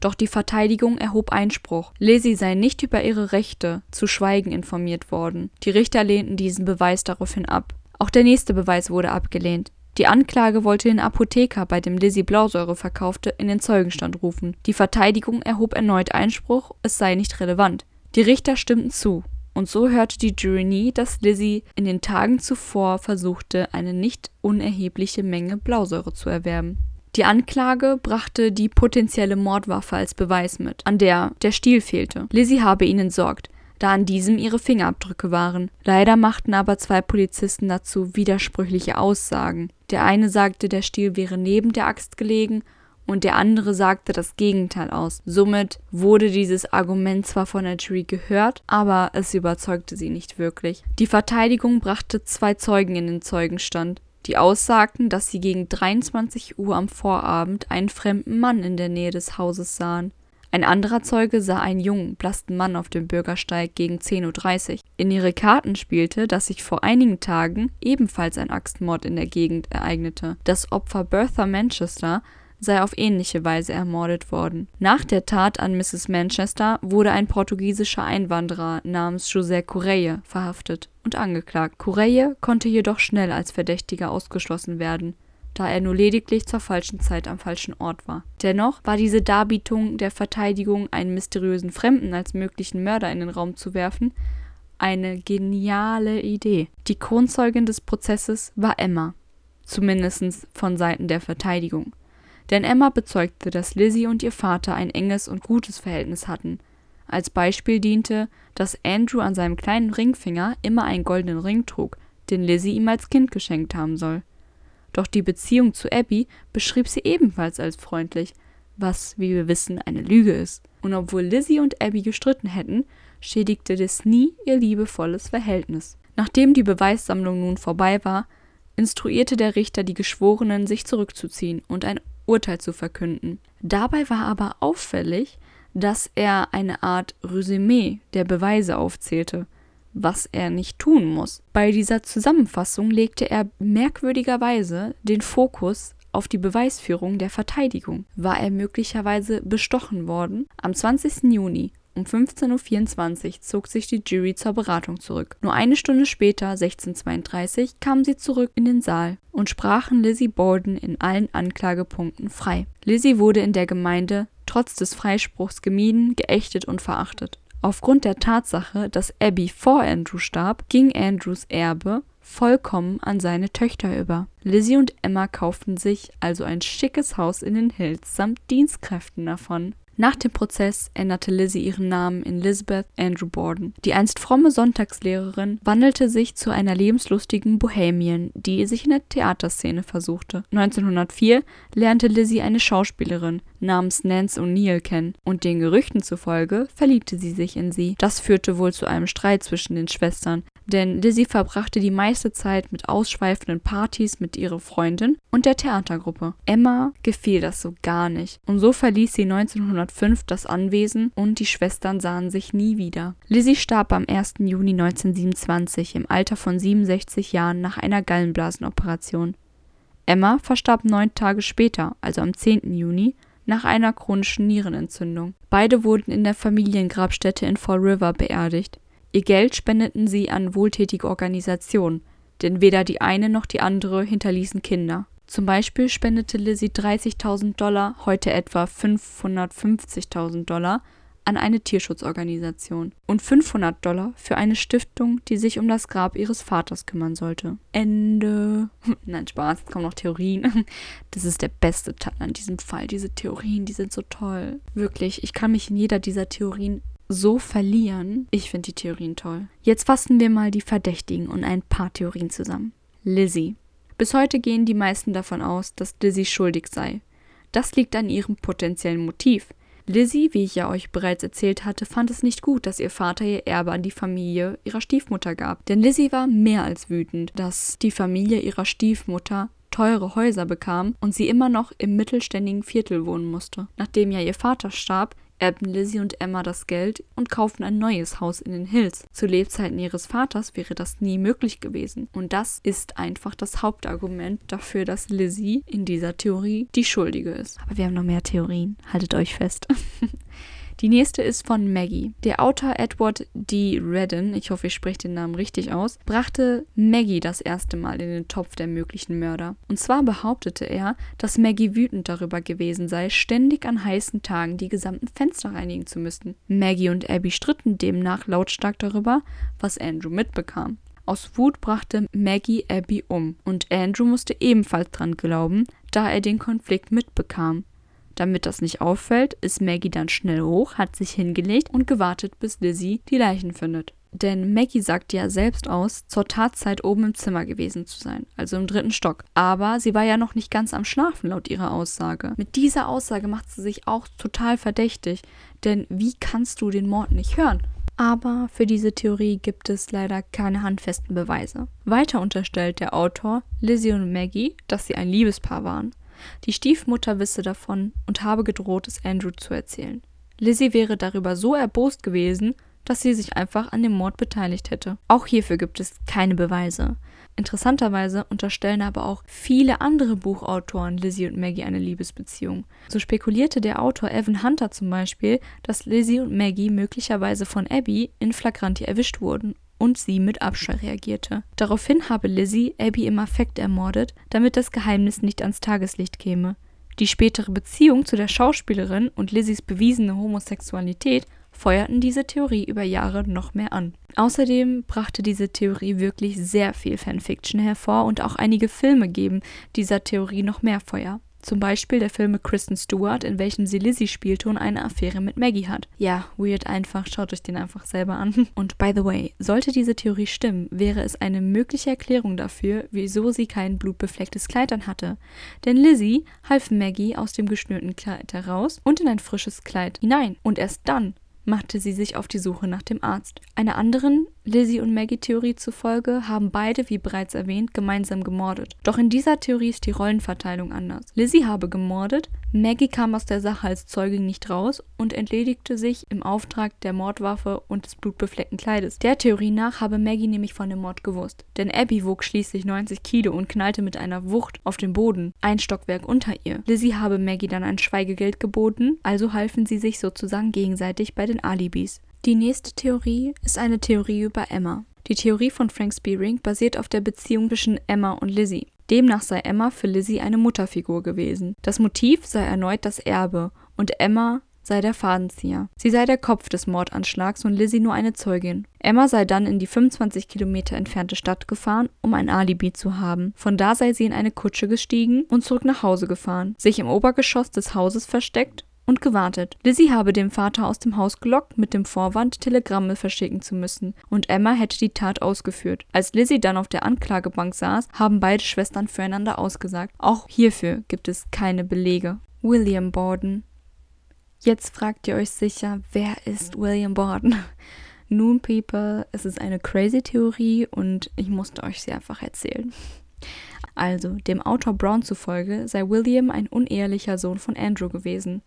Doch die Verteidigung erhob Einspruch. Lizzie sei nicht über ihre Rechte zu schweigen informiert worden. Die Richter lehnten diesen Beweis daraufhin ab. Auch der nächste Beweis wurde abgelehnt. Die Anklage wollte den Apotheker, bei dem Lizzie Blausäure verkaufte, in den Zeugenstand rufen. Die Verteidigung erhob erneut Einspruch, es sei nicht relevant. Die Richter stimmten zu. Und so hörte die Jury nie, dass Lizzie in den Tagen zuvor versuchte, eine nicht unerhebliche Menge Blausäure zu erwerben. Die Anklage brachte die potenzielle Mordwaffe als Beweis mit, an der der Stiel fehlte. Lizzie habe ihn entsorgt da an diesem ihre Fingerabdrücke waren. Leider machten aber zwei Polizisten dazu widersprüchliche Aussagen. Der eine sagte, der Stiel wäre neben der Axt gelegen und der andere sagte das Gegenteil aus. Somit wurde dieses Argument zwar von der Jury gehört, aber es überzeugte sie nicht wirklich. Die Verteidigung brachte zwei Zeugen in den Zeugenstand, die aussagten, dass sie gegen 23 Uhr am Vorabend einen fremden Mann in der Nähe des Hauses sahen. Ein anderer Zeuge sah einen jungen, blassen Mann auf dem Bürgersteig gegen 10.30 Uhr. In ihre Karten spielte, dass sich vor einigen Tagen ebenfalls ein Axtmord in der Gegend ereignete. Das Opfer Bertha Manchester sei auf ähnliche Weise ermordet worden. Nach der Tat an Mrs. Manchester wurde ein portugiesischer Einwanderer namens José Correia verhaftet und angeklagt. Correia konnte jedoch schnell als Verdächtiger ausgeschlossen werden da er nur lediglich zur falschen Zeit am falschen Ort war. Dennoch war diese Darbietung der Verteidigung, einen mysteriösen Fremden als möglichen Mörder in den Raum zu werfen, eine geniale Idee. Die Kronzeugin des Prozesses war Emma, zumindest von Seiten der Verteidigung. Denn Emma bezeugte, dass Lizzie und ihr Vater ein enges und gutes Verhältnis hatten. Als Beispiel diente, dass Andrew an seinem kleinen Ringfinger immer einen goldenen Ring trug, den Lizzie ihm als Kind geschenkt haben soll. Doch die Beziehung zu Abby beschrieb sie ebenfalls als freundlich, was, wie wir wissen, eine Lüge ist. Und obwohl Lizzie und Abby gestritten hätten, schädigte das nie ihr liebevolles Verhältnis. Nachdem die Beweissammlung nun vorbei war, instruierte der Richter die Geschworenen, sich zurückzuziehen und ein Urteil zu verkünden. Dabei war aber auffällig, dass er eine Art Resümee der Beweise aufzählte was er nicht tun muss. Bei dieser Zusammenfassung legte er merkwürdigerweise den Fokus auf die Beweisführung der Verteidigung. War er möglicherweise bestochen worden? Am 20. Juni um 15.24 Uhr zog sich die Jury zur Beratung zurück. Nur eine Stunde später, 16.32 Uhr, kamen sie zurück in den Saal und sprachen Lizzie Borden in allen Anklagepunkten frei. Lizzie wurde in der Gemeinde trotz des Freispruchs gemieden, geächtet und verachtet. Aufgrund der Tatsache, dass Abby vor Andrew starb, ging Andrews Erbe vollkommen an seine Töchter über. Lizzie und Emma kauften sich also ein schickes Haus in den Hills samt Dienstkräften davon. Nach dem Prozess änderte Lizzie ihren Namen in Elizabeth Andrew Borden. Die einst fromme Sonntagslehrerin wandelte sich zu einer lebenslustigen Bohemian, die sich in der Theaterszene versuchte. 1904 lernte Lizzie eine Schauspielerin namens Nance O'Neill kennen und den Gerüchten zufolge verliebte sie sich in sie. Das führte wohl zu einem Streit zwischen den Schwestern, denn Lizzie verbrachte die meiste Zeit mit ausschweifenden Partys mit ihrer Freundin und der Theatergruppe. Emma gefiel das so gar nicht und so verließ sie 1905 das Anwesen und die Schwestern sahen sich nie wieder. Lizzie starb am 1. Juni 1927 im Alter von 67 Jahren nach einer Gallenblasenoperation. Emma verstarb neun Tage später, also am 10. Juni, nach einer chronischen Nierenentzündung. Beide wurden in der Familiengrabstätte in Fall River beerdigt. Ihr Geld spendeten sie an wohltätige Organisationen, denn weder die eine noch die andere hinterließen Kinder. Zum Beispiel spendete Lizzie 30.000 Dollar, heute etwa 550.000 Dollar, an eine Tierschutzorganisation und 500 Dollar für eine Stiftung, die sich um das Grab ihres Vaters kümmern sollte. Ende. (laughs) Nein, Spaß, kommen noch Theorien. (laughs) Das ist der beste Teil an diesem Fall. Diese Theorien, die sind so toll. Wirklich, ich kann mich in jeder dieser Theorien so verlieren. Ich finde die Theorien toll. Jetzt fassen wir mal die Verdächtigen und ein paar Theorien zusammen. Lizzie. Bis heute gehen die meisten davon aus, dass Lizzie schuldig sei. Das liegt an ihrem potenziellen Motiv. Lizzie, wie ich ja euch bereits erzählt hatte, fand es nicht gut, dass ihr Vater ihr Erbe an die Familie ihrer Stiefmutter gab. Denn Lizzie war mehr als wütend, dass die Familie ihrer Stiefmutter teure Häuser bekam und sie immer noch im mittelständigen Viertel wohnen musste. Nachdem ja ihr Vater starb, erbten Lizzie und Emma das Geld und kauften ein neues Haus in den Hills. Zu Lebzeiten ihres Vaters wäre das nie möglich gewesen. Und das ist einfach das Hauptargument dafür, dass Lizzie in dieser Theorie die Schuldige ist. Aber wir haben noch mehr Theorien. Haltet euch fest. (laughs) Die nächste ist von Maggie. Der Autor Edward D. Redden, ich hoffe, ich spreche den Namen richtig aus, brachte Maggie das erste Mal in den Topf der möglichen Mörder. Und zwar behauptete er, dass Maggie wütend darüber gewesen sei, ständig an heißen Tagen die gesamten Fenster reinigen zu müssen. Maggie und Abby stritten demnach lautstark darüber, was Andrew mitbekam. Aus Wut brachte Maggie Abby um und Andrew musste ebenfalls dran glauben, da er den Konflikt mitbekam. Damit das nicht auffällt, ist Maggie dann schnell hoch, hat sich hingelegt und gewartet, bis Lizzie die Leichen findet. Denn Maggie sagt ja selbst aus, zur Tatzeit oben im Zimmer gewesen zu sein, also im dritten Stock. Aber sie war ja noch nicht ganz am Schlafen, laut ihrer Aussage. Mit dieser Aussage macht sie sich auch total verdächtig, denn wie kannst du den Mord nicht hören? Aber für diese Theorie gibt es leider keine handfesten Beweise. Weiter unterstellt der Autor Lizzie und Maggie, dass sie ein Liebespaar waren. Die Stiefmutter wisse davon und habe gedroht, es Andrew zu erzählen. Lizzie wäre darüber so erbost gewesen, dass sie sich einfach an dem Mord beteiligt hätte. Auch hierfür gibt es keine Beweise. Interessanterweise unterstellen aber auch viele andere Buchautoren Lizzie und Maggie eine Liebesbeziehung. So spekulierte der Autor Evan Hunter zum Beispiel, dass Lizzie und Maggie möglicherweise von Abby in Flagranti erwischt wurden und sie mit Abscheu reagierte. Daraufhin habe Lizzie Abby im Affekt ermordet, damit das Geheimnis nicht ans Tageslicht käme. Die spätere Beziehung zu der Schauspielerin und Lizzies bewiesene Homosexualität feuerten diese Theorie über Jahre noch mehr an. Außerdem brachte diese Theorie wirklich sehr viel Fanfiction hervor und auch einige Filme geben dieser Theorie noch mehr Feuer. Zum Beispiel der Film mit Kristen Stewart, in welchem sie Lizzie spielte und eine Affäre mit Maggie hat. Ja, weird einfach, schaut euch den einfach selber an. (laughs) Und by the way, sollte diese Theorie stimmen, wäre es eine mögliche Erklärung dafür, wieso sie kein blutbeflecktes Kleid an hatte. Denn Lizzie half Maggie aus dem geschnürten Kleid heraus und in ein frisches Kleid hinein. Und erst dann machte sie sich auf die Suche nach dem Arzt. Einer anderen Lizzie und Maggie-Theorie zufolge haben beide, wie bereits erwähnt, gemeinsam gemordet. Doch in dieser Theorie ist die Rollenverteilung anders. Lizzie habe gemordet, Maggie kam aus der Sache als Zeugin nicht raus und entledigte sich im Auftrag der Mordwaffe und des blutbefleckten Kleides. Der Theorie nach habe Maggie nämlich von dem Mord gewusst. Denn Abby wog schließlich 90 Kilo und knallte mit einer Wucht auf den Boden, ein Stockwerk unter ihr. Lizzie habe Maggie dann ein Schweigegeld geboten, also halfen sie sich sozusagen gegenseitig bei den Alibis. Die nächste Theorie ist eine Theorie über Emma. Die Theorie von Frank Spearing basiert auf der Beziehung zwischen Emma und Lizzie. Demnach sei Emma für Lizzie eine Mutterfigur gewesen. Das Motiv sei erneut das Erbe und Emma sei der Fadenzieher. Sie sei der Kopf des Mordanschlags und Lizzie nur eine Zeugin. Emma sei dann in die 25 Kilometer entfernte Stadt gefahren, um ein Alibi zu haben. Von da sei sie in eine Kutsche gestiegen und zurück nach Hause gefahren, sich im Obergeschoss des Hauses versteckt und gewartet. Lizzie habe den Vater aus dem Haus gelockt mit dem Vorwand, Telegramme verschicken zu müssen, und Emma hätte die Tat ausgeführt. Als Lizzie dann auf der Anklagebank saß, haben beide Schwestern füreinander ausgesagt. Auch hierfür gibt es keine Belege. William Borden. Jetzt fragt ihr euch sicher, wer ist William Borden? (laughs) Nun, People, es ist eine crazy Theorie und ich musste euch sie einfach erzählen. Also, dem Autor Brown zufolge sei William ein unehelicher Sohn von Andrew gewesen.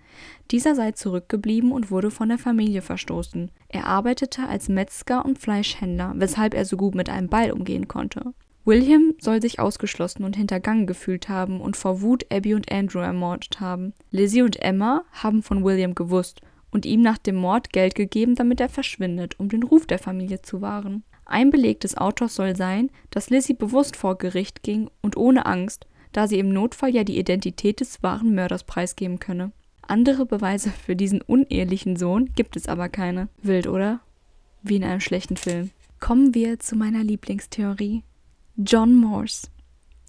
Dieser sei zurückgeblieben und wurde von der Familie verstoßen. Er arbeitete als Metzger und Fleischhändler, weshalb er so gut mit einem Ball umgehen konnte. William soll sich ausgeschlossen und hintergangen gefühlt haben und vor Wut Abby und Andrew ermordet haben. Lizzie und Emma haben von William gewusst und ihm nach dem Mord Geld gegeben, damit er verschwindet, um den Ruf der Familie zu wahren. Ein Beleg des Autors soll sein, dass Lizzie bewusst vor Gericht ging und ohne Angst, da sie im Notfall ja die Identität des wahren Mörders preisgeben könne. Andere Beweise für diesen unehelichen Sohn gibt es aber keine. Wild, oder? Wie in einem schlechten Film. Kommen wir zu meiner Lieblingstheorie. John Morse.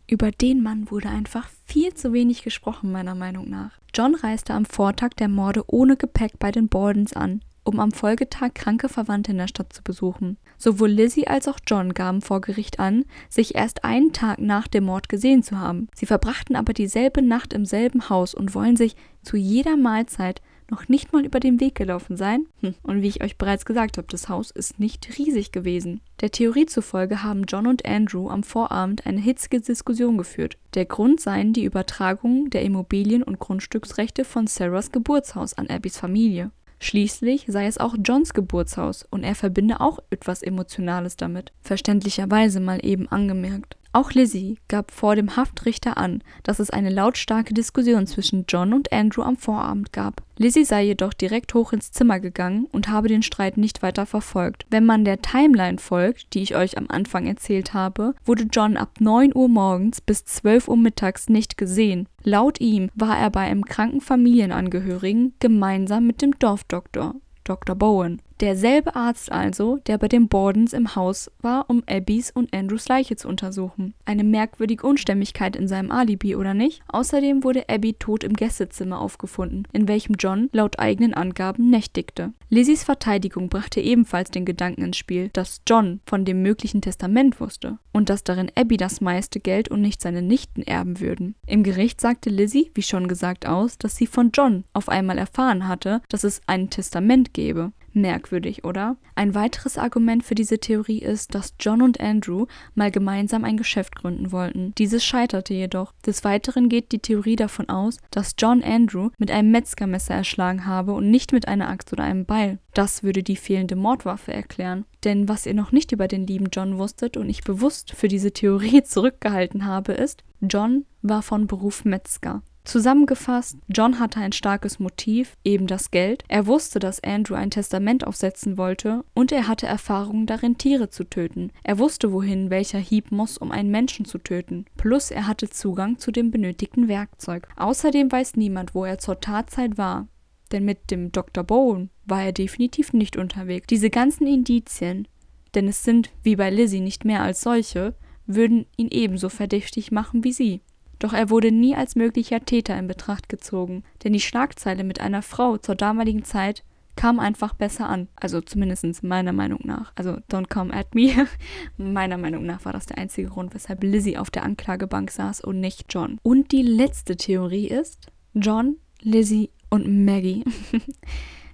Über den Mann wurde einfach viel zu wenig gesprochen, meiner Meinung nach. John reiste am Vortag der Morde ohne Gepäck bei den Bordens an, um am Folgetag kranke Verwandte in der Stadt zu besuchen. Sowohl Lizzie als auch John gaben vor Gericht an, sich erst einen Tag nach dem Mord gesehen zu haben. Sie verbrachten aber dieselbe Nacht im selben Haus und wollen sich zu jeder Mahlzeit noch nicht mal über den Weg gelaufen sein? Hm. Und wie ich euch bereits gesagt habe, das Haus ist nicht riesig gewesen. Der Theorie zufolge haben John und Andrew am Vorabend eine hitzige Diskussion geführt. Der Grund seien die Übertragung der Immobilien- und Grundstücksrechte von Sarahs Geburtshaus an Abbys Familie. Schließlich sei es auch Johns Geburtshaus und er verbinde auch etwas Emotionales damit. Verständlicherweise mal eben angemerkt. Auch Lizzie gab vor dem Haftrichter an, dass es eine lautstarke Diskussion zwischen John und Andrew am Vorabend gab. Lizzie sei jedoch direkt hoch ins Zimmer gegangen und habe den Streit nicht weiter verfolgt. Wenn man der Timeline folgt, die ich euch am Anfang erzählt habe, wurde John ab 9 Uhr morgens bis 12 Uhr mittags nicht gesehen. Laut ihm war er bei einem kranken Familienangehörigen gemeinsam mit dem Dorfdoktor, Dr. Bowen. Derselbe Arzt also, der bei den Bordens im Haus war, um Abbys und Andrews Leiche zu untersuchen. Eine merkwürdige Unstimmigkeit in seinem Alibi, oder nicht? Außerdem wurde Abby tot im Gästezimmer aufgefunden, in welchem John laut eigenen Angaben nächtigte. Lizzies Verteidigung brachte ebenfalls den Gedanken ins Spiel, dass John von dem möglichen Testament wusste und dass darin Abby das meiste Geld und nicht seine Nichten erben würden. Im Gericht sagte Lizzie, wie schon gesagt, aus, dass sie von John auf einmal erfahren hatte, dass es ein Testament gebe. Merkwürdig, oder? Ein weiteres Argument für diese Theorie ist, dass John und Andrew mal gemeinsam ein Geschäft gründen wollten. Dieses scheiterte jedoch. Des Weiteren geht die Theorie davon aus, dass John Andrew mit einem Metzgermesser erschlagen habe und nicht mit einer Axt oder einem Beil. Das würde die fehlende Mordwaffe erklären. Denn was ihr noch nicht über den lieben John wusstet und ich bewusst für diese Theorie (laughs) zurückgehalten habe, ist, John war von Beruf Metzger. Zusammengefasst, John hatte ein starkes Motiv, eben das Geld. Er wusste, dass Andrew ein Testament aufsetzen wollte und er hatte Erfahrung darin, Tiere zu töten. Er wusste, wohin welcher Hieb muss, um einen Menschen zu töten. Plus er hatte Zugang zu dem benötigten Werkzeug. Außerdem weiß niemand, wo er zur Tatzeit war. Denn mit dem Dr. Bowen war er definitiv nicht unterwegs. Diese ganzen Indizien, denn es sind, wie bei Lizzie, nicht mehr als solche, würden ihn ebenso verdächtig machen wie sie. Doch er wurde nie als möglicher Täter in Betracht gezogen, denn die Schlagzeile mit einer Frau zur damaligen Zeit kam einfach besser an. Also zumindest meiner Meinung nach. Also don't come at me. (laughs) meiner Meinung nach war das der einzige Grund, weshalb Lizzie auf der Anklagebank saß und nicht John. Und die letzte Theorie ist John, Lizzie und Maggie. (laughs)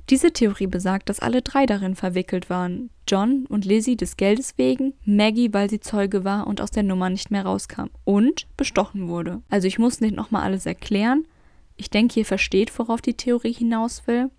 Diese Theorie besagt, dass alle drei darin verwickelt waren. John und Lizzie des Geldes wegen, Maggie, weil sie Zeuge war und aus der Nummer nicht mehr rauskam und bestochen wurde. Also ich muss nicht nochmal alles erklären. Ich denke, ihr versteht, worauf die Theorie hinaus will.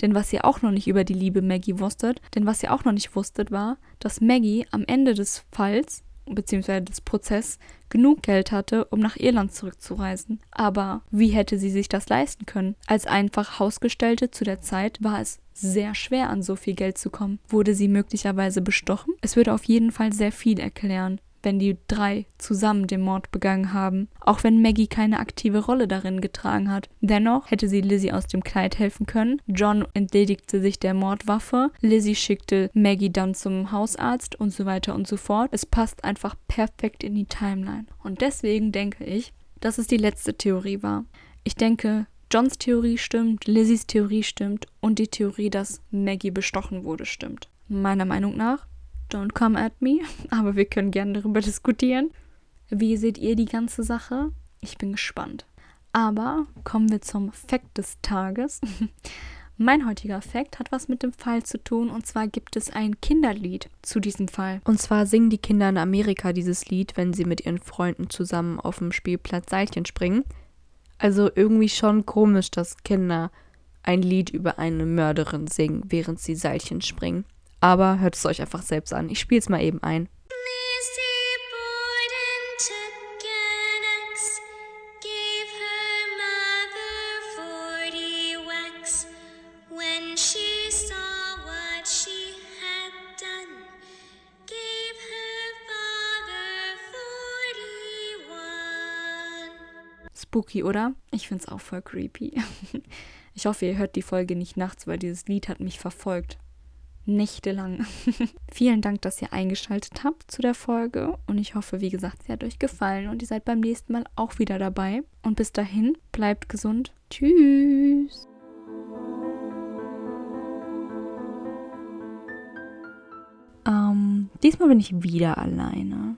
Denn was ihr auch noch nicht über die liebe Maggie wusstet, denn was ihr auch noch nicht wusstet, war, dass Maggie am Ende des Falls bzw. des Prozesses genug Geld hatte, um nach Irland zurückzureisen. Aber wie hätte sie sich das leisten können? Als einfach Hausgestellte zu der Zeit war es sehr schwer, an so viel Geld zu kommen. Wurde sie möglicherweise bestochen? Es würde auf jeden Fall sehr viel erklären wenn die drei zusammen den Mord begangen haben, auch wenn Maggie keine aktive Rolle darin getragen hat. Dennoch hätte sie Lizzie aus dem Kleid helfen können. John entledigte sich der Mordwaffe, Lizzie schickte Maggie dann zum Hausarzt und so weiter und so fort. Es passt einfach perfekt in die Timeline. Und deswegen denke ich, dass es die letzte Theorie war. Ich denke, Johns Theorie stimmt, Lizzies Theorie stimmt und die Theorie, dass Maggie bestochen wurde, stimmt. Meiner Meinung nach Don't come at me, (laughs) aber wir können gerne darüber diskutieren. Wie seht ihr die ganze Sache? Ich bin gespannt. Aber kommen wir zum Fakt des Tages. (laughs) Mein heutiger Fakt hat was mit dem Fall zu tun und zwar gibt es ein Kinderlied zu diesem Fall. Und zwar singen die Kinder in Amerika dieses Lied, wenn sie mit ihren Freunden zusammen auf dem Spielplatz Seilchen springen. Also irgendwie schon komisch, dass Kinder ein Lied über eine Mörderin singen, während sie Seilchen springen. Aber hört es euch einfach selbst an. Ich spiele es mal eben ein. Spooky, oder? Ich find's auch voll creepy. (laughs) Ich hoffe, ihr hört die Folge nicht nachts, weil dieses Lied hat mich verfolgt. Nächtelang. (laughs) Vielen Dank, dass ihr eingeschaltet habt zu der Folge und ich hoffe, wie gesagt, sie hat euch gefallen und ihr seid beim nächsten Mal auch wieder dabei. Und bis dahin, bleibt gesund. Tschüss. Ähm, diesmal bin ich wieder alleine.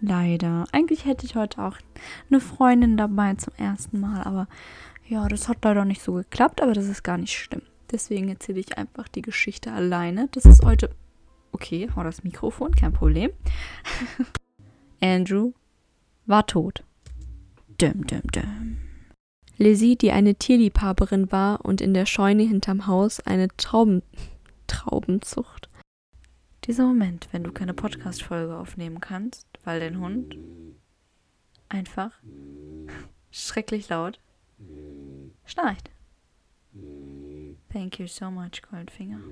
Leider. Eigentlich hätte ich heute auch eine Freundin dabei zum ersten Mal, aber ja, das hat leider nicht so geklappt, aber das ist gar nicht schlimm. Deswegen erzähle ich einfach die Geschichte alleine. Das ist heute. Okay, hau das Mikrofon, kein Problem. (laughs) Andrew war tot. Dum, dum, dum. Lizzie, die eine Tierliebhaberin war und in der Scheune hinterm Haus eine Trauben (laughs) Traubenzucht. Dieser Moment, wenn du keine Podcast-Folge aufnehmen kannst, weil dein Hund einfach (laughs) schrecklich laut schnarcht. Thank you so much, Goldfinger.